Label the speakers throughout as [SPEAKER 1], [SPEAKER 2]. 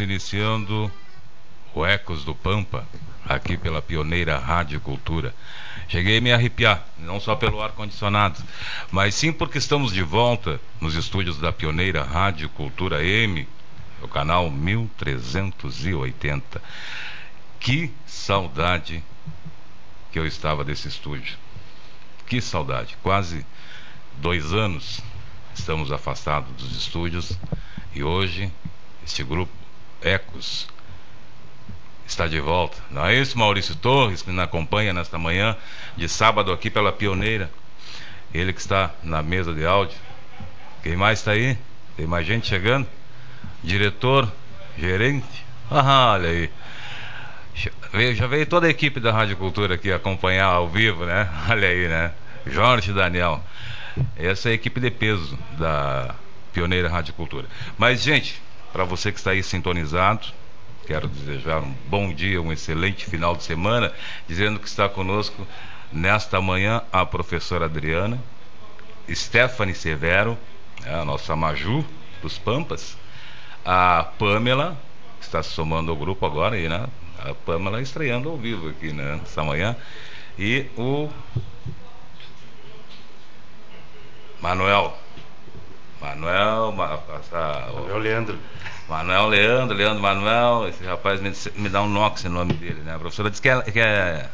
[SPEAKER 1] Iniciando o Ecos do Pampa, aqui pela pioneira Rádio Cultura. Cheguei a me arrepiar, não só pelo ar-condicionado, mas sim porque estamos de volta nos estúdios da pioneira Rádio Cultura M, o canal 1380. Que saudade que eu estava desse estúdio. Que saudade. Quase dois anos estamos afastados dos estúdios e hoje este grupo Ecos está de volta. Não é isso, Maurício Torres, que nos acompanha nesta manhã de sábado aqui pela Pioneira. Ele que está na mesa de áudio. Quem mais está aí? Tem mais gente chegando? Diretor, gerente. Ah, olha aí. Já veio toda a equipe da Rádio Cultura aqui acompanhar ao vivo, né? Olha aí, né? Jorge Daniel. Essa é a equipe de peso da Pioneira Rádio Cultura. Mas, gente, para você que está aí sintonizado, quero desejar um bom dia, um excelente final de semana, dizendo que está conosco nesta manhã a professora Adriana, Stephanie Severo, é a nossa Maju dos Pampas, a Pamela, que está se somando ao grupo agora aí, né? A Pamela estreando ao vivo aqui, né? Manhã. E o Manuel. Manuel,
[SPEAKER 2] Manuel Leandro.
[SPEAKER 1] Manuel Leandro, Leandro Manuel, esse rapaz me, me dá um nox no nome dele, né? A professora disse que é, que é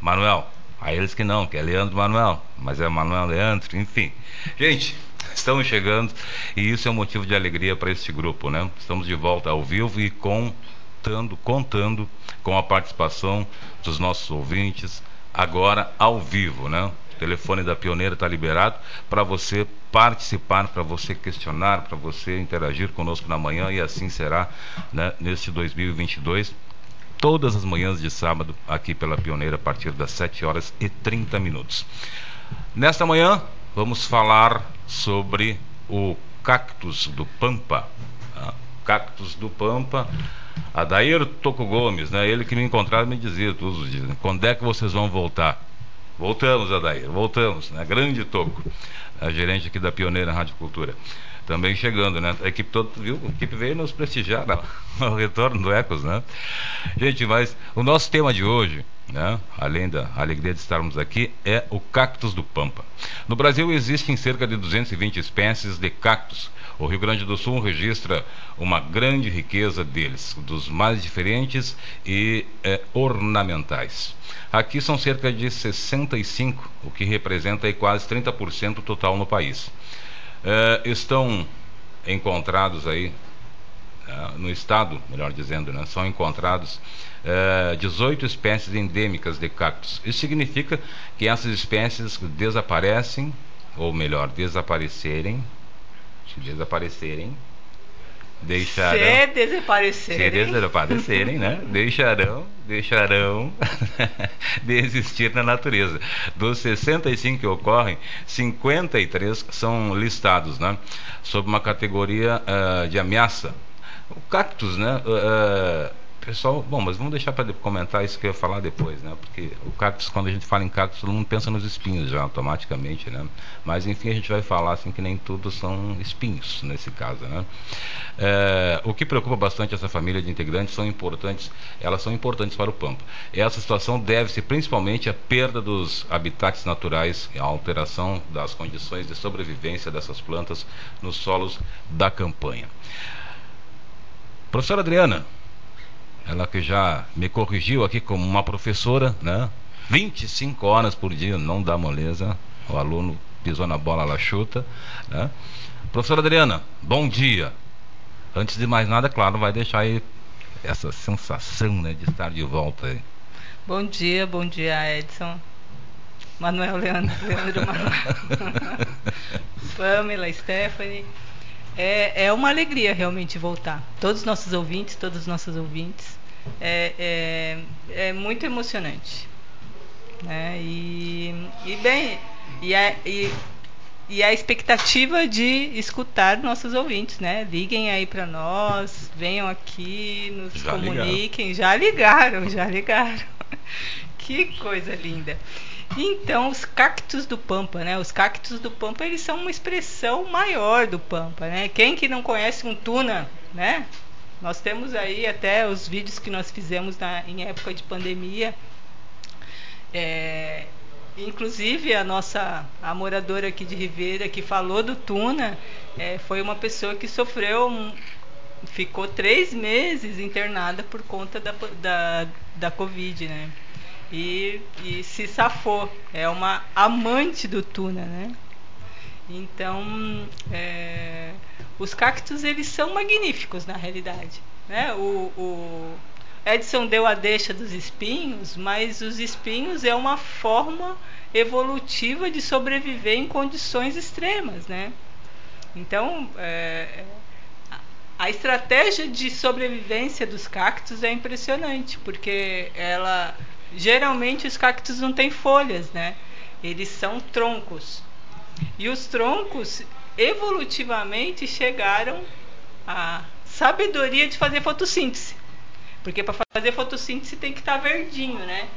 [SPEAKER 1] Manuel. Aí eles que não, que é Leandro Manuel, mas é Manuel Leandro, enfim. Gente, estamos chegando e isso é um motivo de alegria para este grupo, né? Estamos de volta ao vivo e contando, contando com a participação dos nossos ouvintes agora ao vivo, né? Telefone da Pioneira está liberado para você participar, para você questionar, para você interagir conosco na manhã e assim será né, neste 2022. Todas as manhãs de sábado, aqui pela Pioneira, a partir das 7 horas e 30 minutos. Nesta manhã, vamos falar sobre o cactus do Pampa. Tá? Cactus do Pampa. Adair Toco Gomes, né? Ele que me encontrava me dizia todos os dias, quando é que vocês vão voltar? Voltamos, Adair, voltamos, né? Grande Toco, a gerente aqui da Pioneira Rádio Cultura. Também chegando, né? A equipe toda, viu? A equipe veio nos prestigiar no retorno do Ecos, né? Gente, mas o nosso tema de hoje, né? Além da alegria de estarmos aqui, é o cactus do Pampa. No Brasil existem cerca de 220 espécies de cactos. O Rio Grande do Sul registra uma grande riqueza deles, dos mais diferentes e é, ornamentais. Aqui são cerca de 65, o que representa aí quase 30% total no país. É, estão encontrados aí é, no estado, melhor dizendo, né, são encontrados é, 18 espécies endêmicas de cactos. Isso significa que essas espécies desaparecem, ou melhor, desaparecerem, desaparecerem, deixarão. Se
[SPEAKER 2] desaparecerem.
[SPEAKER 1] Se desaparecerem, né? Deixarão, deixarão de existir na natureza. Dos 65 que ocorrem, 53 são listados, né? Sob uma categoria uh, de ameaça. O cactus, né? Uh, Pessoal, bom, mas vamos deixar para comentar isso que eu ia falar depois, né? Porque o cactus, quando a gente fala em cactus, todo mundo pensa nos espinhos já automaticamente, né? Mas enfim, a gente vai falar assim que nem tudo são espinhos nesse caso, né? É, o que preocupa bastante essa família de integrantes são importantes, elas são importantes para o Pampa. Essa situação deve-se principalmente à perda dos habitats naturais e à alteração das condições de sobrevivência dessas plantas nos solos da campanha. Professora Adriana, ela que já me corrigiu aqui como uma professora, né? 25 horas por dia, não dá moleza. O aluno pisou na bola, ela chuta. Né? Professora Adriana, bom dia. Antes de mais nada, claro, vai deixar aí essa sensação né, de estar de volta aí.
[SPEAKER 2] Bom dia, bom dia, Edson. Manuel Leandro, Leandro Manuel. Pamela, Stephanie. É, é uma alegria realmente voltar. Todos os nossos ouvintes, todos os nossos ouvintes. É, é, é muito emocionante. Né? E, e bem, e a, e, e a expectativa de escutar nossos ouvintes, né? Liguem aí para nós, venham aqui, nos já comuniquem. Ligaram. Já ligaram, já ligaram. que coisa linda. Então, os cactos do Pampa, né? Os cactos do Pampa, eles são uma expressão maior do Pampa, né? Quem que não conhece um tuna, né? Nós temos aí até os vídeos que nós fizemos na, em época de pandemia. É, inclusive a nossa a moradora aqui de Ribeira que falou do tuna é, foi uma pessoa que sofreu um, ficou três meses internada por conta da, da, da Covid, né? E, e se safou. É uma amante do tuna, né? Então, é, os cactos eles são magníficos na realidade. Né? O, o, Edson deu a deixa dos espinhos, mas os espinhos é uma forma evolutiva de sobreviver em condições extremas, né? Então, é, a estratégia de sobrevivência dos cactos é impressionante, porque ela Geralmente os cactos não têm folhas, né? Eles são troncos. E os troncos evolutivamente chegaram à sabedoria de fazer fotossíntese. Porque para fazer fotossíntese tem que estar tá verdinho, né?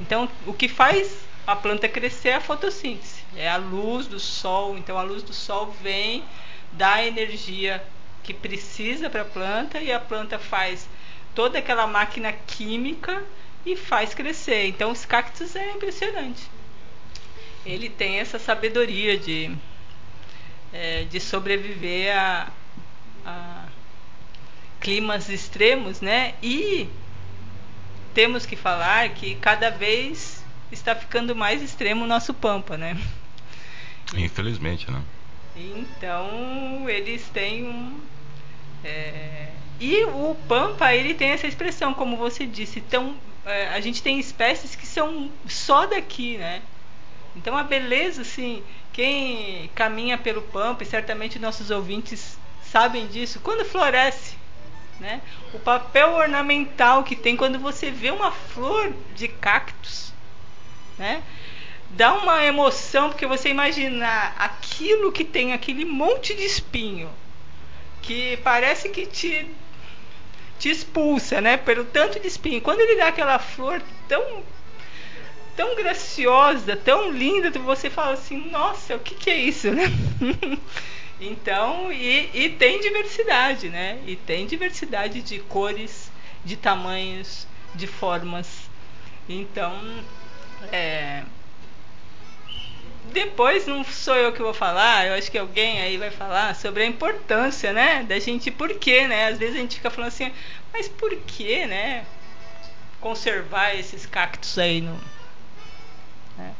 [SPEAKER 2] Então, o que faz a planta crescer é a fotossíntese. É a luz do sol. Então, a luz do sol vem, dá a energia que precisa para a planta e a planta faz toda aquela máquina química e faz crescer. Então os cactos é impressionante. Ele tem essa sabedoria de, é, de sobreviver a, a, climas extremos, né? E temos que falar que cada vez está ficando mais extremo o nosso Pampa, né?
[SPEAKER 1] Infelizmente, né?
[SPEAKER 2] Então eles têm um. É... E o Pampa ele tem essa expressão, como você disse. É, a gente tem espécies que são só daqui, né? Então a beleza, assim, quem caminha pelo Pampa, e certamente nossos ouvintes sabem disso, quando floresce, né? O papel ornamental que tem quando você vê uma flor de cactos, né? Dá uma emoção porque você imaginar aquilo que tem aquele monte de espinho que parece que te te expulsa, né? Pelo tanto de espinho. Quando ele dá aquela flor tão tão graciosa, tão linda, você fala assim, nossa, o que, que é isso, né? Então, e, e tem diversidade, né? E tem diversidade de cores, de tamanhos, de formas. Então, é, depois não sou eu que vou falar, eu acho que alguém aí vai falar sobre a importância, né, da gente, por quê, né? Às vezes a gente fica falando assim, mas por que, né, conservar esses cactos aí no...
[SPEAKER 1] Né?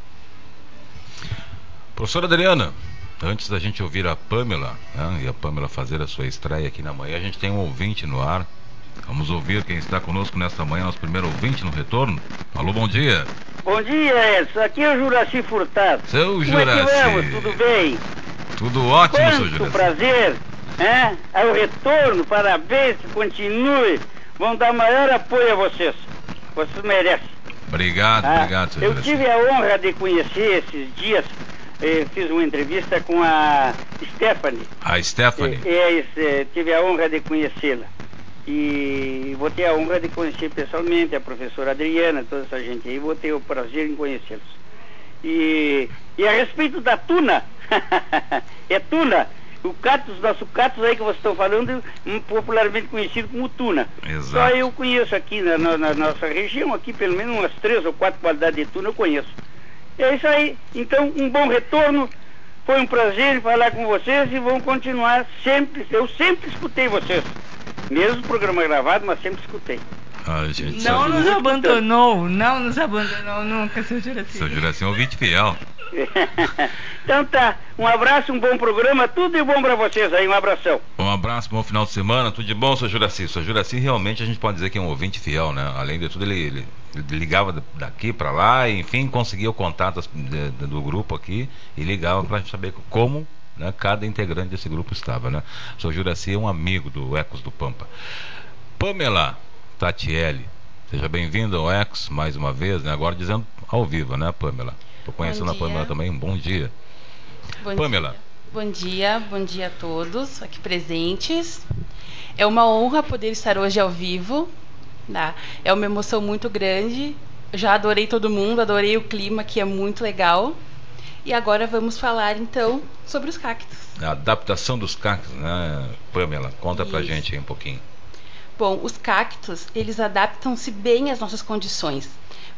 [SPEAKER 1] Professora Adriana, Antes da gente ouvir a Pamela, né, e a Pamela fazer a sua estreia aqui na manhã, a gente tem um ouvinte no ar. Vamos ouvir quem está conosco nesta manhã, nosso primeiro ouvinte no retorno. Alô, bom dia.
[SPEAKER 3] Bom dia, Edson. Aqui é o Juraci Furtado.
[SPEAKER 1] Seu
[SPEAKER 3] Como
[SPEAKER 1] Juraci.
[SPEAKER 3] É que vamos? Tudo bem?
[SPEAKER 1] Tudo ótimo,
[SPEAKER 3] Quanto
[SPEAKER 1] seu Juraci.
[SPEAKER 3] prazer, é? É o retorno, parabéns, continue. Vão dar maior apoio a vocês. Vocês merecem.
[SPEAKER 1] Obrigado,
[SPEAKER 3] Ah,
[SPEAKER 1] obrigado, seu
[SPEAKER 3] Eu
[SPEAKER 1] Juraci.
[SPEAKER 3] tive a honra de conhecer esses dias, eh, fiz uma entrevista com a Stephanie.
[SPEAKER 1] A Stephanie.
[SPEAKER 3] É, é, é, tive a honra de conhecê-la. E vou ter a honra de conhecer pessoalmente a professora Adriana, toda essa gente aí, vou ter o prazer em conhecê-los. E, e a respeito da tuna, é tuna, o cactus, nosso cactus aí que vocês estão falando, um, popularmente conhecido como tuna. Só
[SPEAKER 1] Exato.
[SPEAKER 3] eu conheço aqui na, na- na nossa região, aqui pelo menos umas três ou quatro qualidades de tuna eu conheço. É isso aí. Então, um bom retorno. Foi um prazer falar com vocês e vão continuar sempre. Eu sempre escutei vocês. Mesmo programa gravado, mas sempre escutei.
[SPEAKER 1] A gente
[SPEAKER 2] Não
[SPEAKER 1] sabe.
[SPEAKER 2] nos abandonou, não nos abandonou nunca, seu Juraci.
[SPEAKER 1] Seu Juraci é um ouvinte fiel.
[SPEAKER 3] então tá. Um abraço, um bom programa. Tudo de bom pra vocês aí. Um abração.
[SPEAKER 1] Um abraço, bom final de semana, tudo de bom, seu Juraci. Seu Juraci realmente a gente pode dizer que é um ouvinte fiel, né? Além de tudo, ele, ele- ele ligava daqui para lá, enfim, conseguia o contato das- de- de- do grupo aqui e ligava para saber como né, cada integrante desse grupo estava, né? Seu Juraci é um amigo do Ecos do Pampa. Pamela Tatielli, seja bem-vinda ao Ecos mais uma vez, né? Agora dizendo ao vivo, né, Pamela? Tô conhecendo a. Pamela também, um bom dia.
[SPEAKER 4] Bom
[SPEAKER 1] Pamela.
[SPEAKER 4] Dia. Bom dia, bom dia a todos aqui presentes. É uma honra poder estar hoje ao vivo. tá? É uma emoção muito grande. Já adorei todo mundo, adorei o clima que é muito legal. E agora vamos falar então sobre os cactos.
[SPEAKER 1] A adaptação dos cactos, né, Pamela? Conta pra
[SPEAKER 4] Isso.
[SPEAKER 1] gente aí um pouquinho.
[SPEAKER 4] Bom, os cactos, eles adaptam-se bem às nossas condições,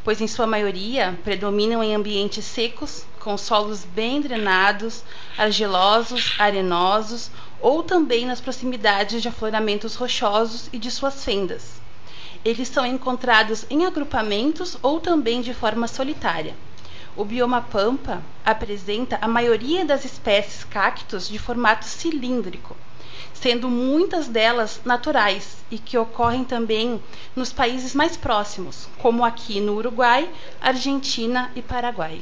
[SPEAKER 4] pois em sua maioria predominam em ambientes secos, com solos bem drenados, argilosos, arenosos, ou também nas proximidades de afloramentos rochosos e de suas fendas. Eles são encontrados em agrupamentos ou também de forma solitária. O bioma pampa apresenta a maioria das espécies cactos de formato cilíndrico, sendo muitas delas naturais e que ocorrem também nos países mais próximos, como aqui no Uruguai, Argentina e Paraguai.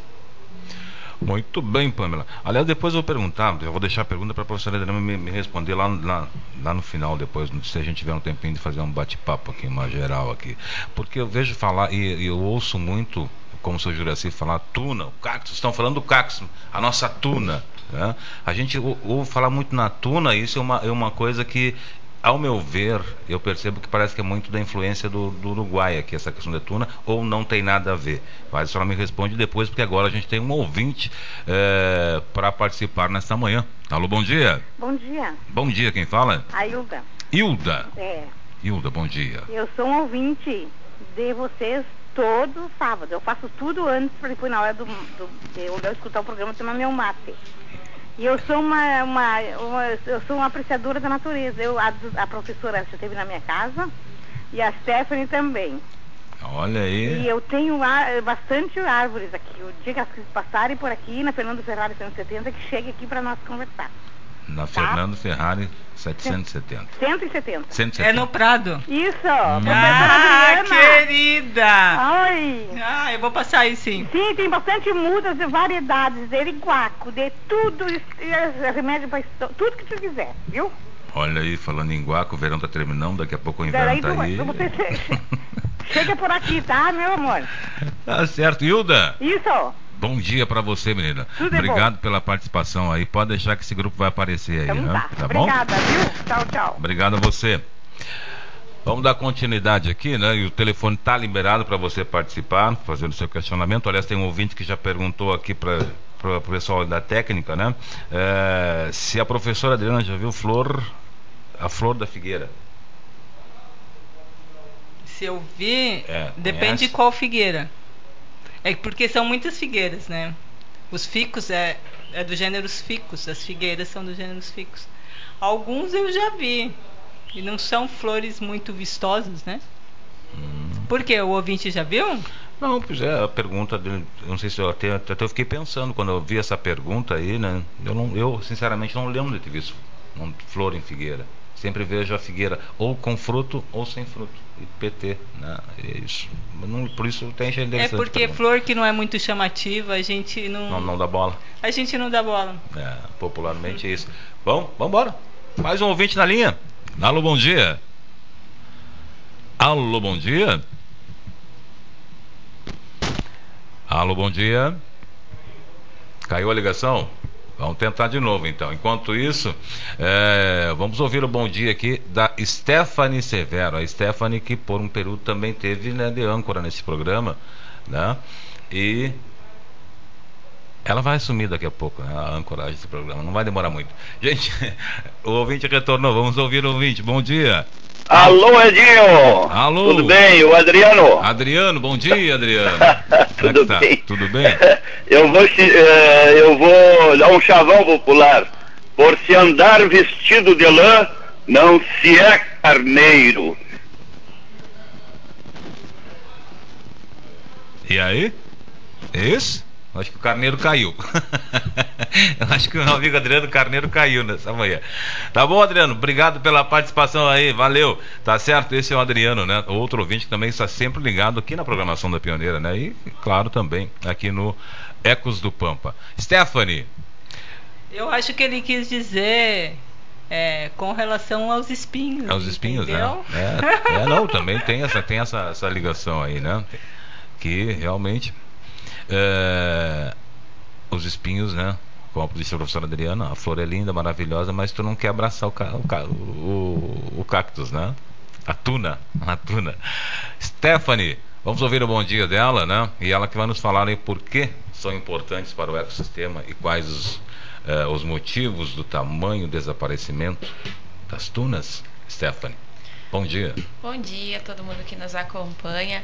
[SPEAKER 1] Muito bem, Pamela. Aliás, depois eu vou perguntar, eu vou deixar a pergunta para a professora Adriana me, me responder lá, lá, lá no final, depois, se a gente tiver um tempinho de fazer um bate-papo aqui, uma geral aqui. Porque eu vejo falar, e, eu ouço muito, como o seu Juraci falar, tuna, o cactus, estão falando do cactus, a nossa tuna. Né? A gente ou- ouve falar muito na tuna, isso é uma, é uma coisa que ao meu ver, eu percebo que parece que é muito da influência do, do Uruguai aqui, essa questão da tuna, ou não tem nada a ver. Mas a senhora me responde depois, porque agora a gente tem um ouvinte para participar nesta manhã. Alô, bom dia.
[SPEAKER 5] Bom dia,
[SPEAKER 1] Bom dia, quem fala?
[SPEAKER 5] a Hilda.
[SPEAKER 1] Hilda.
[SPEAKER 5] É,
[SPEAKER 1] Hilda, bom dia.
[SPEAKER 5] eu sou um ouvinte de vocês todo sábado. Eu faço tudo antes para depois na hora do, do de eu escutar o programa tomar meu mate. E eu sou uma, uma, uma- eu sou uma apreciadora da natureza. Eu, a, a professora já esteve na minha casa e a Stephanie também.
[SPEAKER 1] Olha
[SPEAKER 5] E
[SPEAKER 1] aí.
[SPEAKER 5] eu tenho ar- bastante árvores aqui. O dia que as crianças passarem por aqui, na Fernando Ferrari 170, que chegue aqui para nós conversar.
[SPEAKER 1] Na Fernando Ferrari 770.
[SPEAKER 5] 170.
[SPEAKER 1] 170.
[SPEAKER 2] É no Prado.
[SPEAKER 5] Isso,
[SPEAKER 2] Ah,
[SPEAKER 5] professora Adriana.
[SPEAKER 2] querida!
[SPEAKER 5] Ai.
[SPEAKER 2] Ah, eu vou passar aí sim.
[SPEAKER 5] Sim, tem bastante mudas de variedades, de iguaco, de tudo, e- e remédio para tudo que tu quiser, viu?
[SPEAKER 1] Olha aí, falando em guaco, o verão tá terminando, daqui a pouco o inverno tá aí.
[SPEAKER 5] chega por aqui, tá, meu amor?
[SPEAKER 1] Tá certo, Hilda.
[SPEAKER 5] Isso.
[SPEAKER 1] Bom dia pra você, menina.
[SPEAKER 5] Tudo
[SPEAKER 1] Obrigado pela participação aí. Pode deixar que esse grupo vai aparecer aí,
[SPEAKER 5] Então
[SPEAKER 1] né?
[SPEAKER 5] tá.
[SPEAKER 1] bom?
[SPEAKER 5] Obrigada, viu? Tchau, tchau.
[SPEAKER 1] Obrigado a você. Vamos dar continuidade aqui, né? E o telefone está liberado para você participar, fazendo seu questionamento. Aliás, tem um ouvinte que já perguntou aqui para o pessoal da técnica, né? É, se a professora Adriana já viu flor, a flor da figueira.
[SPEAKER 2] Se eu vi,
[SPEAKER 1] É,
[SPEAKER 2] depende
[SPEAKER 1] conhece?
[SPEAKER 2] de qual figueira. É porque são muitas figueiras, né? Os ficus é, é do gênero ficus, as figueiras são do gênero ficus. Alguns eu já vi. E não são flores muito vistosas, né?
[SPEAKER 1] Hum.
[SPEAKER 2] Por quê? O ouvinte já viu?
[SPEAKER 1] Não, pois é, a pergunta dele, não sei se eu até, até eu fiquei pensando quando eu vi essa pergunta aí, né? Eu, não, eu sinceramente não lembro de ter visto um flor em figueira. Sempre vejo a figueira ou com fruto ou sem fruto. E PT, né? É isso. Não- por isso tem gente
[SPEAKER 2] É porque flor que não é muito chamativa, a gente não,
[SPEAKER 1] não, não dá bola.
[SPEAKER 2] a gente não dá bola.
[SPEAKER 1] É, popularmente é isso. Bom, vamos embora. Mais um ouvinte na linha. Alô, bom dia. Alô, bom dia. Alô, bom dia. Caiu a ligação? Vamos tentar de novo então. Enquanto isso, é, vamos ouvir o bom dia aqui da Stephanie Severo. A Stephanie que por um período também teve né, de âncora nesse programa, né? E ela vai assumir daqui a pouco, né, a ancoragem desse programa. Não vai demorar muito. Gente, o ouvinte retornou. Vamos ouvir o ouvinte. Bom dia.
[SPEAKER 6] Alô, Edinho!
[SPEAKER 1] Alô.
[SPEAKER 6] Tudo bem? O Adriano?
[SPEAKER 1] Adriano, bom dia, Adriano. É
[SPEAKER 6] Tudo
[SPEAKER 1] tá?
[SPEAKER 6] bem?
[SPEAKER 1] Tudo bem?
[SPEAKER 6] Eu vou, eh, eu vou dar um chavão popular. Por se andar vestido de lã, não se é carneiro.
[SPEAKER 1] E aí? É isso? Acho que o Carneiro caiu. Eu acho que o meu amigo Adriano Carneiro caiu nessa manhã. Tá bom, Adriano? Obrigado pela participação aí. Valeu. Tá certo? Esse é o Adriano, né? Outro ouvinte que também está sempre ligado aqui na programação da Pioneira, né? E, claro, também aqui no Ecos do Pampa. Stephanie.
[SPEAKER 2] Eu acho que ele quis dizer é, com relação aos espinhos.
[SPEAKER 1] Aos espinhos,
[SPEAKER 2] entendeu?
[SPEAKER 1] né? É, é, não, também tem essa, tem essa, essa ligação aí, né? Que realmente é, os espinhos, né? Como disse a professora Adriana, a flor é linda, maravilhosa, mas tu não quer abraçar o, ca- o, ca- o, o cactus, né? A tuna, a tuna. Stephanie, vamos ouvir o bom dia dela, né? E ela que vai nos falar aí por que são importantes para o ecossistema e quais os, eh, os motivos do tamanho desaparecimento das tunas. Stephanie, bom dia.
[SPEAKER 7] Bom dia a todo mundo que nos acompanha.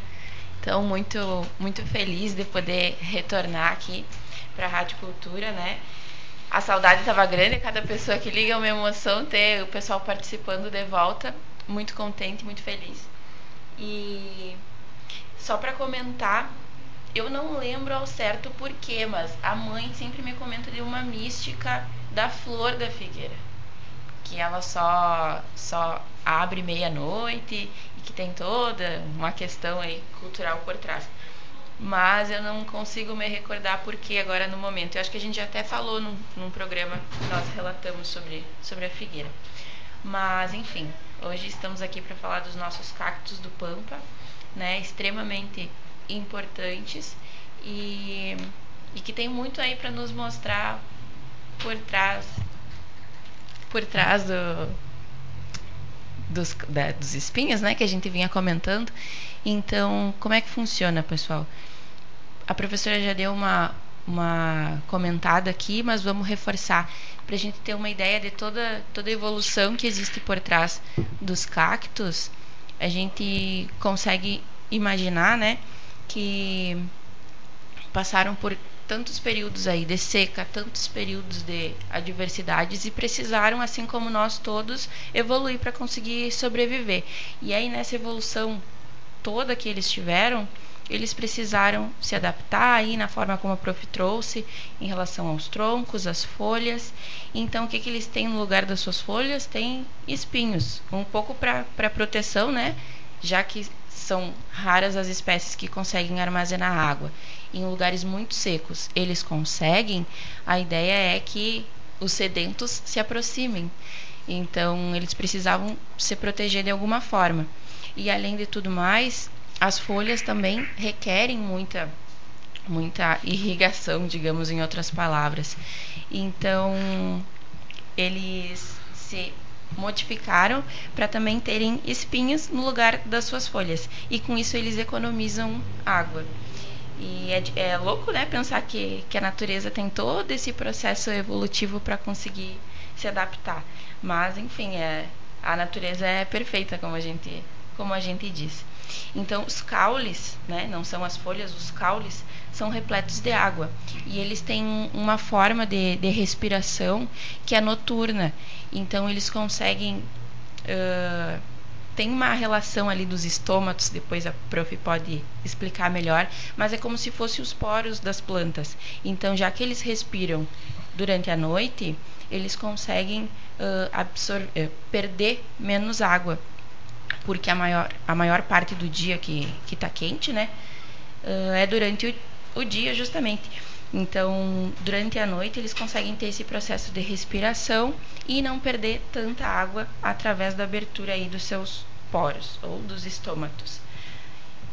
[SPEAKER 7] Então, muito, muito feliz de poder retornar aqui para a Rádio Cultura, né? A saudade estava grande, cada pessoa que liga é uma emoção ter o pessoal participando de volta. Muito contente, muito feliz. E só para comentar, eu não lembro ao certo porquê, mas a mãe sempre me comenta de uma mística da flor da figueira que ela só só abre meia-noite que tem toda uma questão aí cultural por trás. Mas eu não consigo me recordar porque agora no momento. Eu acho que a gente até falou num, num programa que nós relatamos sobre, sobre a figueira. Mas enfim, hoje estamos aqui para falar dos nossos cactos do Pampa, né? Extremamente importantes e, e que tem muito aí para nos mostrar por trás por trás do, dos, da- dos espinhos, né, que a gente vinha comentando. Então, como é que funciona, pessoal? A professora já deu uma, uma comentada aqui, mas vamos reforçar para a gente ter uma ideia de toda, toda a evolução que existe por trás dos cactos. A gente consegue imaginar, né, que passaram por tantos períodos aí de seca, tantos períodos de adversidades e precisaram, assim como nós todos, evoluir para conseguir sobreviver. E aí nessa evolução toda que eles tiveram, eles precisaram se adaptar aí na forma como a prof trouxe em relação aos troncos, às folhas. Então, o que, que eles têm no lugar das suas folhas? Tem espinhos, um pouco para proteção, né? Já que são raras as espécies que conseguem armazenar água em lugares muito secos. Eles conseguem, a ideia é que os sedentos se aproximem. Então, eles precisavam se proteger de alguma forma. E além de tudo mais, as folhas também requerem muita muita irrigação, digamos em outras palavras. Então, eles se modificaram para também terem espinhos no lugar das suas folhas. E com isso eles economizam água. E é, é louco, né, pensar que, que a natureza tem todo esse processo evolutivo para conseguir se adaptar. Mas, enfim, é, a natureza é perfeita, como a gente, como a gente diz. Então, os caules, né, não são as folhas, os caules são repletos de água e eles têm uma forma de, de respiração que é noturna. Então, eles conseguem. Uh, tem uma relação ali dos estômatos, depois a prof pode explicar melhor, mas é como se fossem os poros das plantas. Então, já que eles respiram durante a noite, eles conseguem uh, absorver, uh, perder menos água porque a maior, a maior parte do dia que está quente, né, uh, é durante o, o dia justamente. Então, durante a noite, eles conseguem ter esse processo de respiração e não perder tanta água através da abertura aí dos seus poros ou dos estômatos.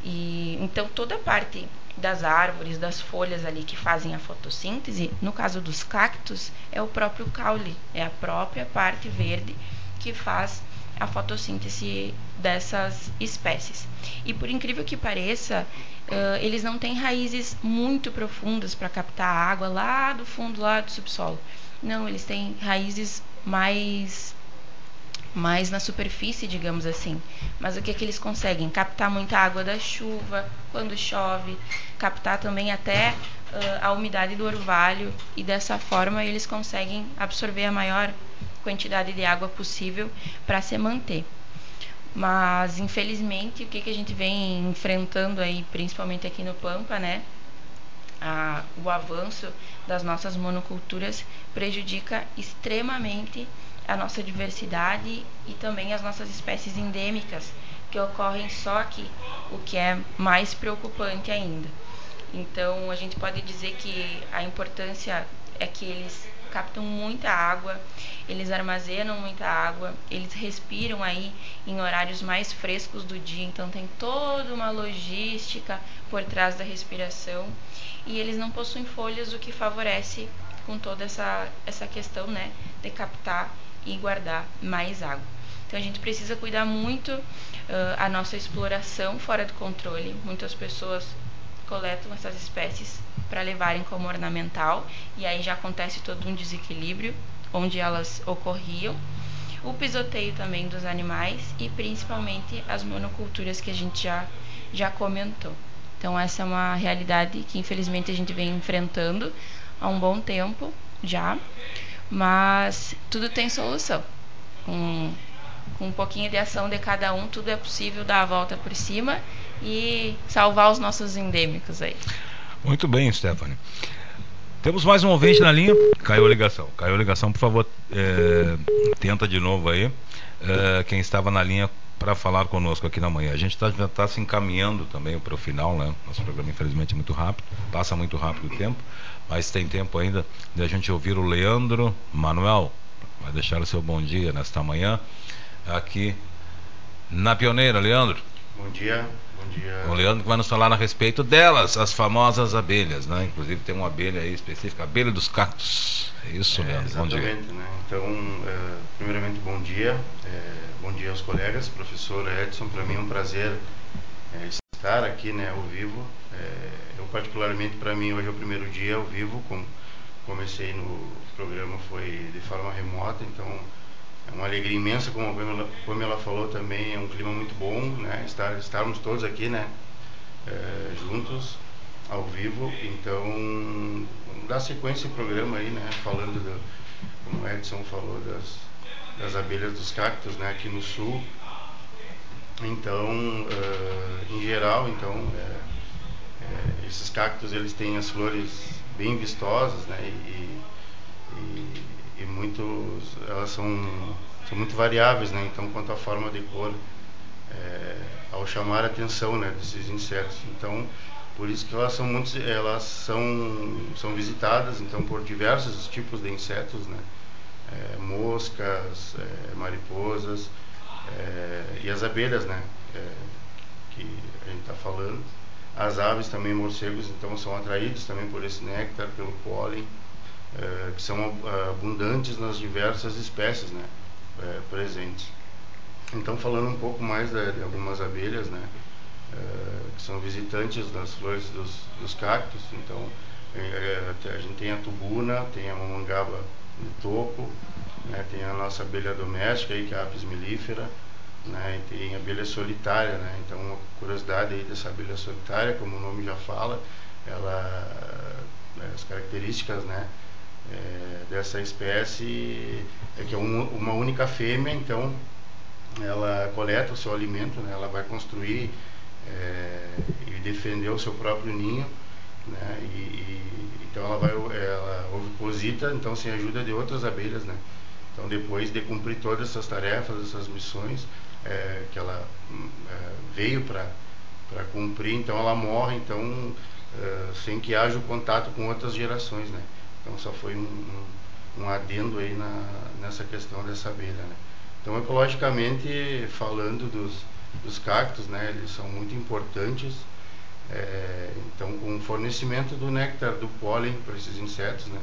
[SPEAKER 7] E então toda a parte das árvores, das folhas ali que fazem a fotossíntese, no caso dos cactos, é o próprio caule, é a própria parte verde que faz a fotossíntese dessas espécies. E por incrível que pareça, uh, eles não têm raízes muito profundas para captar a água lá do fundo, lá do subsolo. Não, eles têm raízes mais mais na superfície, digamos assim. Mas o que, é que eles conseguem? Captar muita água da chuva, quando chove, captar também até uh, a umidade do orvalho, e dessa forma eles conseguem absorver a maior quantidade de água possível para se manter. Mas infelizmente o que, que a gente vem enfrentando aí, principalmente aqui no Pampa, né? A, o avanço das nossas monoculturas prejudica extremamente a nossa diversidade e também as nossas espécies endêmicas que ocorrem só aqui, o que é mais preocupante ainda. Então a gente pode dizer que a importância é que eles captam muita água, eles armazenam muita água, eles respiram aí em horários mais frescos do dia, então tem toda uma logística por trás da respiração e eles não possuem folhas, o que favorece com toda essa, essa questão né, de captar e guardar mais água. Então a gente precisa cuidar muito uh, a nossa exploração fora do controle. Muitas pessoas coletam essas espécies para levarem como ornamental e aí já acontece todo um desequilíbrio onde elas ocorriam. O pisoteio também dos animais e principalmente as monoculturas que a gente já, já comentou. Então, essa é uma realidade que infelizmente a gente vem enfrentando há um bom tempo já, mas tudo tem solução. Com, com um pouquinho de ação de cada um, tudo é possível dar a volta por cima e salvar os nossos endêmicos aí.
[SPEAKER 1] Muito bem, Stephanie. Temos mais um ouvinte na linha. Caiu a ligação. Caiu a ligação, por favor, é, tenta de novo aí. É, quem estava na linha para falar conosco aqui na manhã. A gente está tá se encaminhando também para o final, né? Nosso programa, infelizmente, é muito rápido, passa muito rápido o tempo, mas tem tempo ainda de a gente ouvir o Leandro Manuel. Vai deixar o seu bom dia nesta manhã aqui na Pioneira, Leandro.
[SPEAKER 8] Bom dia.
[SPEAKER 1] O Leandro vai nos falar a respeito delas, as famosas abelhas, né? Inclusive tem uma abelha aí específica, abelha dos cactos. É isso,
[SPEAKER 8] é,
[SPEAKER 1] Leandro?
[SPEAKER 8] Exatamente, bom dia. Né? Então, é, primeiramente, bom dia. É, bom dia aos colegas, professor Edson. Para mim é um prazer é, estar aqui, né, ao vivo. Eu particularmente, para mim, hoje é o primeiro dia ao vivo. Com, comecei no programa foi de forma remota, então é uma alegria imensa, como a Pamela, como ela falou também, é um clima muito bom, né? Estar, estarmos todos aqui, né? É, juntos. ao vivo. Então, dá sequência ao programa aí, né? Falando, do, como o Edson falou, das, das abelhas dos cactos, né? Aqui no sul. Então, uh, em geral, então, é, é, esses cactos eles têm as flores bem vistosas, né? E, e, e muitos, elas são, são muito variáveis, né? Então, quanto à forma de cor, é, ao chamar a atenção, né? Desses insetos. Então, por isso que elas são muito, elas são, são visitadas, então, por diversos tipos de insetos, né? É, moscas, é, mariposas é, e as abelhas, né? É, que a gente está falando. As aves também, morcegos, então são atraídos também por esse néctar, pelo pólen, é, que são abundantes nas diversas espécies, né? É, presentes. Então, falando um pouco mais de, de algumas abelhas, né? É, que são visitantes das flores dos, dos cactos. Então, a gente tem a tubuna, tem a mamangaba do toco, né? tem a nossa abelha doméstica, aí, que é a apis mellifera, né? e tem a abelha solitária. Né? Então, uma curiosidade aí dessa abelha solitária, como o nome já fala, ela, as características né? É, dessa espécie é que é uma, uma única fêmea, então ela coleta o seu alimento, né? ela vai construir é, e defender o seu próprio ninho, né? E, e, então ela vai, ela oviposita, então sem ajuda de outras abelhas, né? Então depois de cumprir todas essas tarefas, essas missões é, que ela é, veio para para cumprir, então ela morre, então é, sem que haja o contato com outras gerações, né? Então só foi um, um, um adendo aí na, nessa questão dessa abelha, né? Então ecologicamente falando dos dos cactos, né? Eles são muito importantes. É, então, com o fornecimento do néctar, do pólen para esses insetos, né?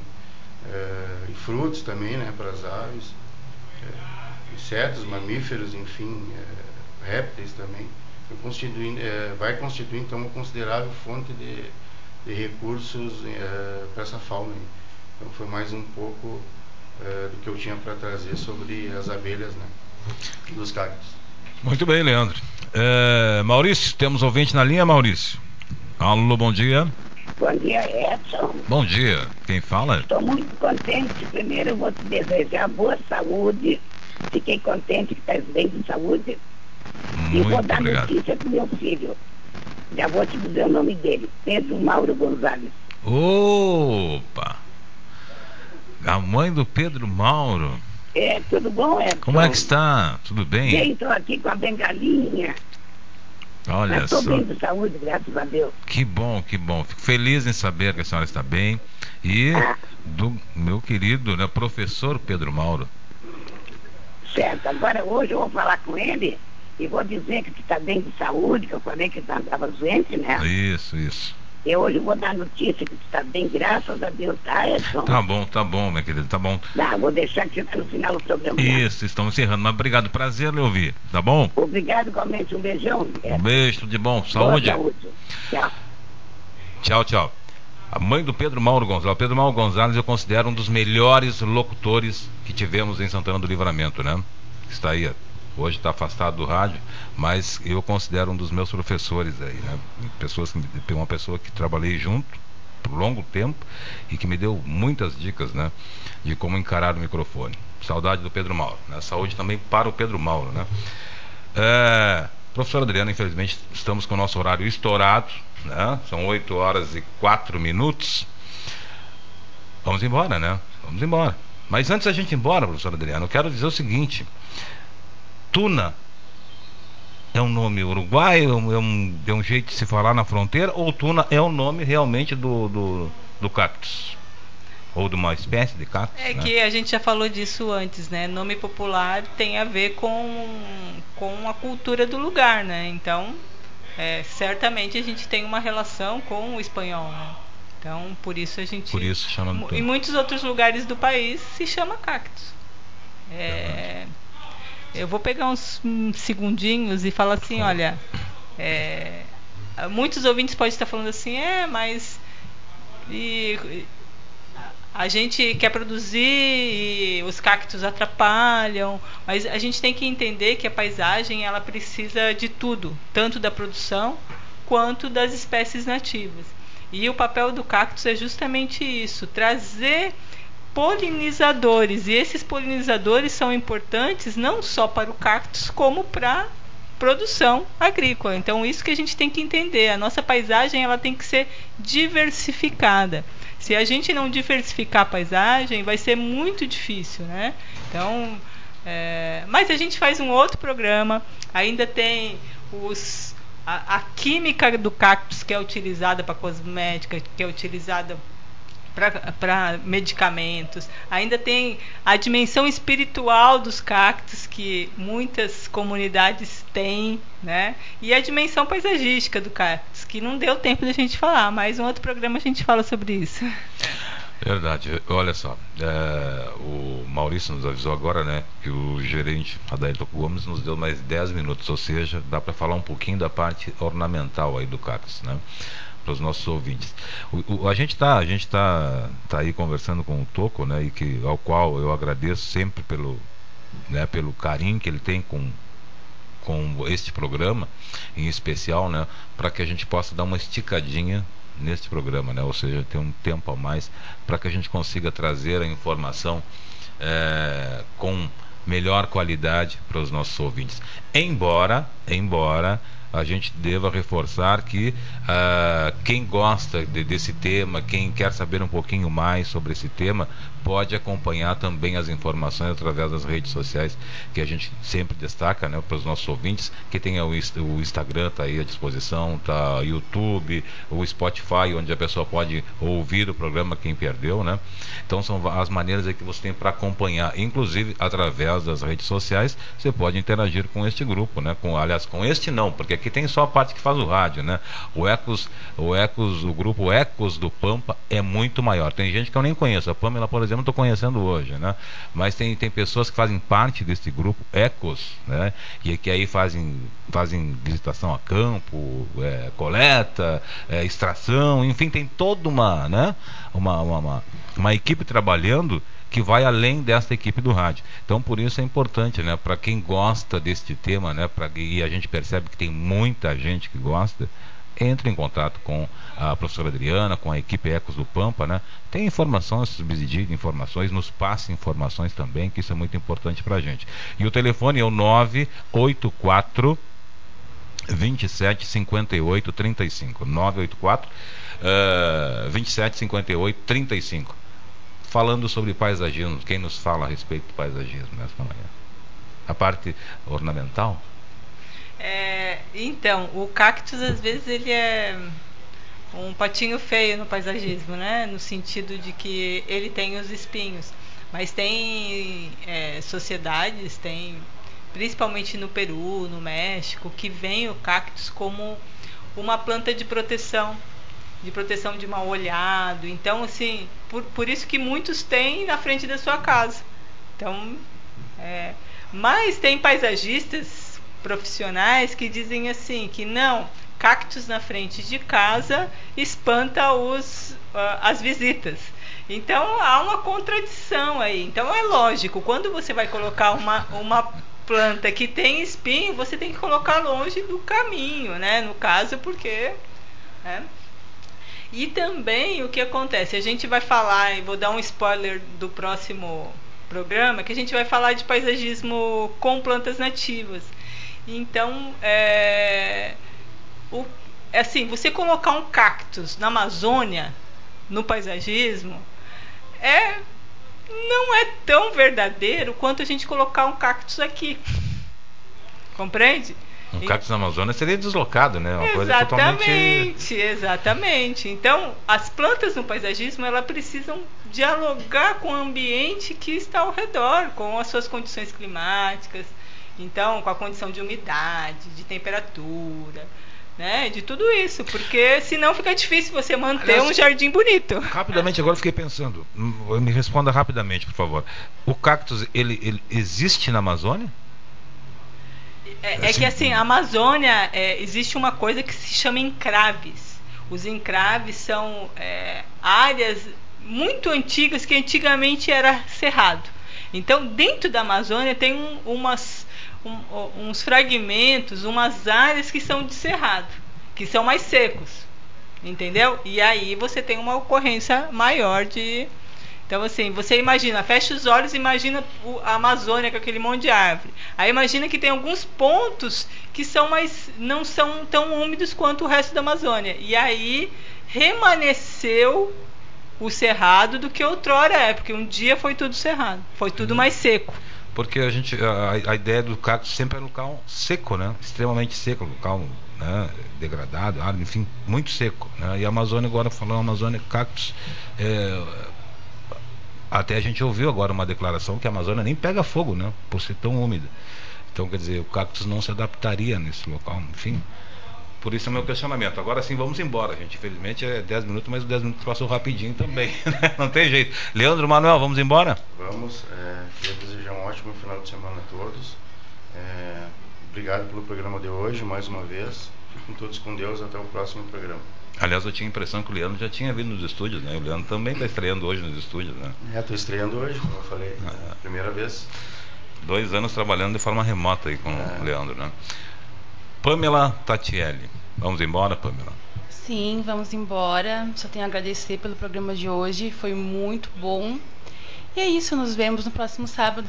[SPEAKER 8] É, e frutos também, né? Para as aves, é, insetos, mamíferos, enfim, é, répteis também, constituindo, é, vai constituir então uma considerável fonte de, de recursos é, para essa fauna. Então, foi mais um pouco do que eu tinha para trazer sobre as abelhas, né? Dos cactos.
[SPEAKER 1] Muito bem, Leandro. É, Maurício, temos ouvinte na linha, Maurício. Alô, bom dia.
[SPEAKER 9] Bom dia, Edson.
[SPEAKER 1] Bom dia. Quem fala?
[SPEAKER 9] Estou muito contente. Primeiro eu vou te desejar boa saúde. Fiquei contente que está bem de saúde. Muito e vou dar obrigado. notícia para meu filho. Já vou te dizer o nome dele. Pedro Mauro Gonzalez.
[SPEAKER 1] Opa! A mãe do Pedro Mauro.
[SPEAKER 9] É, tudo bom, é?
[SPEAKER 1] Como é que está? Tudo bem?
[SPEAKER 9] Bem, estou aqui com a bengalinha.
[SPEAKER 1] Olha
[SPEAKER 9] Estou
[SPEAKER 1] só.
[SPEAKER 9] bem de saúde, graças a Deus.
[SPEAKER 1] Que bom, que bom. Fico feliz em saber que a senhora está bem. E
[SPEAKER 9] Ah.
[SPEAKER 1] do meu querido né, professor Pedro Mauro.
[SPEAKER 9] Certo, agora hoje eu vou falar com ele e vou dizer que está bem de saúde, que eu falei que estava doente, né?
[SPEAKER 1] Isso, isso.
[SPEAKER 9] Hoje eu vou dar notícia que tu está bem, graças a Deus, tá, Edson?
[SPEAKER 1] Tá bom, tá bom, minha querida, tá bom.
[SPEAKER 9] Tá, vou deixar aqui no final do programa.
[SPEAKER 1] Isso, estamos encerrando. Mas obrigado, prazer lhe ouvir, tá bom?
[SPEAKER 9] Obrigado, igualmente. Um beijão.
[SPEAKER 1] Um beijo, tudo de bom, saúde.
[SPEAKER 9] Boa saúde. Tchau.
[SPEAKER 1] Tchau, tchau. A mãe do Pedro Mauro Gonzalez. Pedro Mauro Gonzalez eu considero um dos melhores locutores que tivemos em Santana do Livramento, né? Está aí, hoje está afastado do rádio, mas eu considero um dos meus professores aí, né? Pessoas, que- uma pessoa que trabalhei junto por longo tempo e que me deu muitas dicas, né? De como encarar o microfone. Saudade do Pedro Mauro, né? Saúde também para o Pedro Mauro, né? É, professora Adriana, infelizmente estamos com o nosso horário estourado, né? São 8 horas e 4 minutos. Vamos embora, né? Vamos embora. Mas antes da gente ir embora, professora Adriana, eu quero dizer o seguinte: Tuna é um nome uruguaio, é um, é um, é um jeito de se falar na fronteira, ou Tuna é o nome realmente do, do, do cactus? Ou de uma espécie de cactus?
[SPEAKER 2] É
[SPEAKER 1] né?
[SPEAKER 2] que a gente já falou disso antes, né? Nome popular tem a ver com, com a cultura do lugar, né? Então, é, certamente a gente tem uma relação com o espanhol, né? Então, por isso a gente.
[SPEAKER 1] Por isso chama.
[SPEAKER 2] Em muitos outros lugares do país se chama cactus. É, eu vou pegar uns segundinhos e falar assim, olha, é, muitos ouvintes podem estar falando assim, é, mas e a gente quer produzir e os cactos atrapalham, mas a gente tem que entender que a paisagem ela precisa de tudo, tanto da produção quanto das espécies nativas. E o papel do cactus é justamente isso, trazer polinizadores. E esses polinizadores são importantes não só para o cactus, como para produção agrícola. Então isso que a gente tem que entender. A nossa paisagem ela tem que ser diversificada. Se a gente não diversificar a paisagem, vai ser muito difícil, né? Então, é... mas a gente faz um outro programa. Ainda tem os a, a química do cactus que é utilizada para cosmética, que é utilizada para medicamentos. Ainda tem a dimensão espiritual dos cactos que muitas comunidades têm, né? E a dimensão paisagística do cactus, que não deu tempo da gente falar, mas um outro programa a gente fala sobre isso.
[SPEAKER 1] Verdade. Olha só, é, o Maurício nos avisou agora, né, que o gerente Adailton Gomes nos deu mais 10 minutos, ou seja, dá para falar um pouquinho da parte ornamental aí do cactus, né? Para os nossos ouvintes. O, o, a gente está a gente tá, tá aí conversando com o Toco, né, e que ao qual eu agradeço sempre pelo né, pelo carinho que ele tem com com este programa em especial, né, para que a gente possa dar uma esticadinha neste programa, né, ou seja, ter um tempo a mais para que a gente consiga trazer a informação é, com melhor qualidade para os nossos ouvintes. Embora, embora a gente deva reforçar que uh, quem gosta de, desse tema, quem quer saber um pouquinho mais sobre esse tema, pode acompanhar também as informações através das redes sociais que a gente sempre destaca né, para os nossos ouvintes, que tem o, o Instagram está aí à disposição, tá YouTube, o Spotify, onde a pessoa pode ouvir o programa quem perdeu, né? Então são as maneiras que você tem para acompanhar, inclusive através das redes sociais, você pode interagir com este grupo, né? Com, aliás, com este não, porque aqui tem só a parte que faz o rádio, né? O Ecos, o Ecos, o grupo Ecos do Pampa é muito maior. Tem gente que eu nem conheço. A Pamela, por exemplo, estou conhecendo hoje, né? Mas tem, tem pessoas que fazem parte desse grupo Ecos, né? E que aí fazem, fazem visitação a campo, é, coleta, é, extração, enfim, tem toda uma, né? Uma, uma, uma, uma equipe trabalhando que vai além dessa equipe do rádio. Então, por isso é importante, né, para quem gosta deste tema, né, pra, e a gente percebe que tem muita gente que gosta, entre em contato com a professora Adriana, com a equipe Ecos do Pampa, né? Tem informações, subsidiar informações, nos passe informações também, que isso é muito importante para a gente. E o telefone é o 984 27 58 35. 984 uh, 27 58 35 falando sobre paisagismo. Quem nos fala a respeito do paisagismo nessa manhã? A parte ornamental?
[SPEAKER 2] É, então, o cactus às vezes ele é um patinho feio no paisagismo, né? No sentido de que ele tem os espinhos. Mas tem é, sociedades, tem principalmente no Peru, no México, que vem o cactus como uma planta de proteção de proteção de mal olhado. Então, assim, por, por isso que muitos têm na frente da sua casa. Então, é, mas tem paisagistas profissionais que dizem assim que não, cactos na frente de casa espanta os, uh, as visitas. Então há uma contradição aí. Então é lógico, quando você vai colocar uma, uma planta que tem espinho, você tem que colocar longe do caminho, né? No caso, porque. Né? E também o que acontece? A gente vai falar, e vou dar um spoiler do próximo programa, que a gente vai falar de paisagismo com plantas nativas. Então, é, o, é assim, você colocar um cactus na Amazônia, no paisagismo, é não é tão verdadeiro quanto a gente colocar um cactus aqui. Compreende?
[SPEAKER 1] Um cactus na Amazônia seria deslocado, né?
[SPEAKER 2] Uma exatamente, coisa totalmente... exatamente. Então, as plantas no paisagismo, elas precisam dialogar com o ambiente que está ao redor, com as suas condições climáticas, então, com a condição de umidade, de temperatura, né? De tudo isso, porque senão fica difícil você manter Aliás, um jardim bonito.
[SPEAKER 1] Rapidamente, agora fiquei pensando. Me responda rapidamente, por favor. O cactus, ele, ele existe na Amazônia?
[SPEAKER 2] É, é que assim, a Amazônia é, existe uma coisa que se chama encraves. Os encraves são é, áreas muito antigas que antigamente era cerrado. Então, dentro da Amazônia tem um, umas, um, uns fragmentos, umas áreas que são de cerrado, que são mais secos. Entendeu? E aí você tem uma ocorrência maior de. Então, assim, você imagina, fecha os olhos, imagina a Amazônia com aquele monte de árvore. Aí imagina que tem alguns pontos que são mais. não são tão úmidos quanto o resto da Amazônia. E aí remanesceu o cerrado do que outrora é, porque um dia foi tudo cerrado, foi tudo mais seco.
[SPEAKER 1] Porque a gente a, a ideia do cacto sempre é local seco, né? Extremamente seco, local né? degradado, enfim, muito seco. Né? E a Amazônia agora falando Amazônia cactos é, até a gente ouviu agora uma declaração que a Amazônia nem pega fogo, né? Por ser tão úmida. Então, quer dizer, o cactus não se adaptaria nesse local, enfim. Por isso é o meu questionamento. Agora sim, vamos embora, gente. Infelizmente é 10 minutos, mas os 10 minutos passou rapidinho também. Né? Não tem jeito. Leandro Manuel, vamos embora?
[SPEAKER 8] Vamos. É, queria desejar um ótimo final de semana a todos. É, obrigado pelo programa de hoje, mais uma vez. Fiquem todos com Deus. Até o próximo programa.
[SPEAKER 1] Aliás, eu tinha a impressão que o Leandro já tinha vindo nos estúdios, né? O Leandro também está estreando hoje nos estúdios, né?
[SPEAKER 8] É, estou estreando hoje, como eu falei, ah. primeira vez.
[SPEAKER 1] Dois anos trabalhando de forma remota aí com é. o Leandro, né? Pamela Tatielli. Vamos embora, Pamela?
[SPEAKER 4] Sim, vamos embora. Só tenho a agradecer pelo programa de hoje, foi muito bom. E é isso, nos vemos no próximo sábado.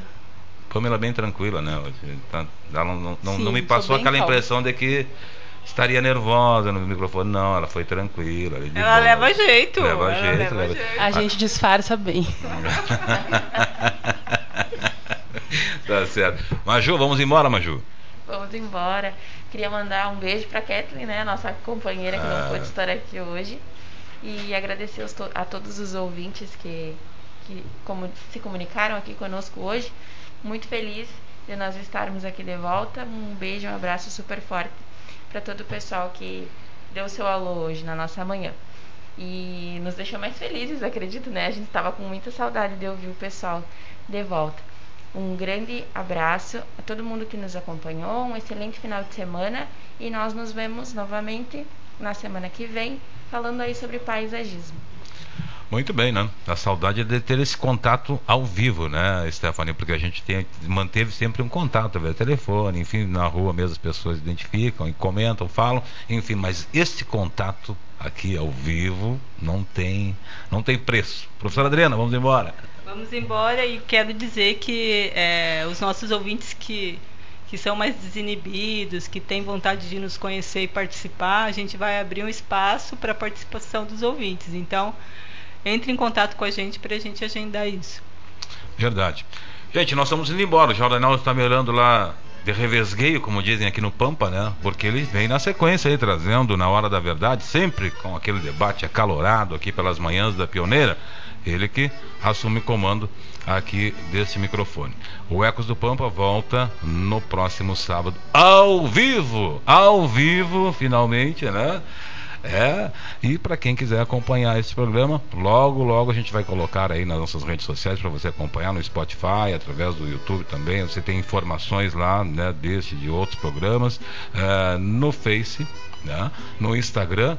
[SPEAKER 1] Pamela bem tranquila, né? Tá, ela não, não, Sim, não me passou aquela calma. impressão de que estaria nervosa no microfone. Não, ela foi tranquila.
[SPEAKER 2] Ela boa. leva jeito.
[SPEAKER 1] Leva jeito, leva leva
[SPEAKER 4] jeito. A gente disfarça bem.
[SPEAKER 1] tá certo. Maju, vamos embora, Maju.
[SPEAKER 7] Vamos embora. Queria mandar um beijo para Kathleen, né, nossa companheira que ah. não pôde estar aqui hoje. E agradecer a todos os ouvintes que, que como, se comunicaram aqui conosco hoje. Muito feliz de nós estarmos aqui de volta. Um beijo, um abraço super forte para todo o pessoal que deu seu alô hoje na nossa manhã. E nos deixou mais felizes, acredito, né? A gente estava com muita saudade de ouvir o pessoal de volta. Um grande abraço a todo mundo que nos acompanhou, um excelente final de semana e nós nos vemos novamente na semana que vem falando aí sobre paisagismo.
[SPEAKER 1] Muito bem, né? A saudade de ter esse contato ao vivo, né, Stephanie? Porque a gente tem, manteve sempre um contato via telefone, enfim, na rua mesmo as pessoas identificam e comentam, falam, enfim, mas esse contato aqui ao vivo não tem, não tem preço. Professora Adriana, vamos embora.
[SPEAKER 2] Vamos embora e quero dizer que é, os nossos ouvintes que, que são mais desinibidos, que têm vontade de nos conhecer e participar, a gente vai abrir um espaço para a participação dos ouvintes. Então, entre em contato com a gente para a gente agendar isso.
[SPEAKER 1] Verdade. Gente, nós estamos indo embora. O Jornal está me olhando lá de revesgueio, como dizem aqui no Pampa, né? Porque ele vem na sequência aí, trazendo na hora da verdade, sempre com aquele debate acalorado aqui pelas manhãs da pioneira. Ele que assume comando aqui desse microfone. O Ecos do Pampa volta no próximo sábado, ao vivo! Ao vivo, finalmente, né? É, e para quem quiser acompanhar esse programa, logo, logo a gente vai colocar aí nas nossas redes sociais para você acompanhar no Spotify, através do YouTube também. Você tem informações lá, né, deste de outros programas, é, no Face, né, no Instagram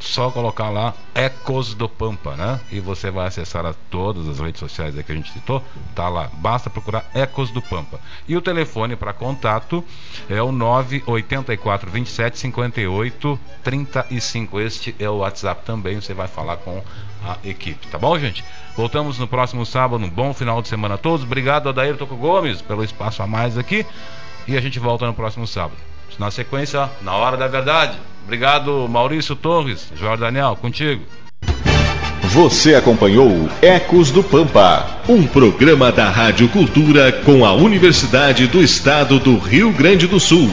[SPEAKER 1] só colocar lá Ecos do Pampa, né? E você vai acessar a todas as redes sociais que a gente citou, tá lá. Basta procurar Ecos do Pampa. E o telefone para contato é o 984 27 58 35. Este é o WhatsApp também, você vai falar com a equipe, tá bom, gente? Voltamos no próximo sábado, um bom final de semana a todos. Obrigado, Adair Toco Gomes, pelo espaço a mais aqui. E a gente volta no próximo sábado. Na sequência, na hora da verdade. Obrigado, Maurício Torres. Jorge Daniel, contigo.
[SPEAKER 10] Você acompanhou Ecos do Pampa, um programa da Rádio Cultura com a Universidade do Estado do Rio Grande do Sul.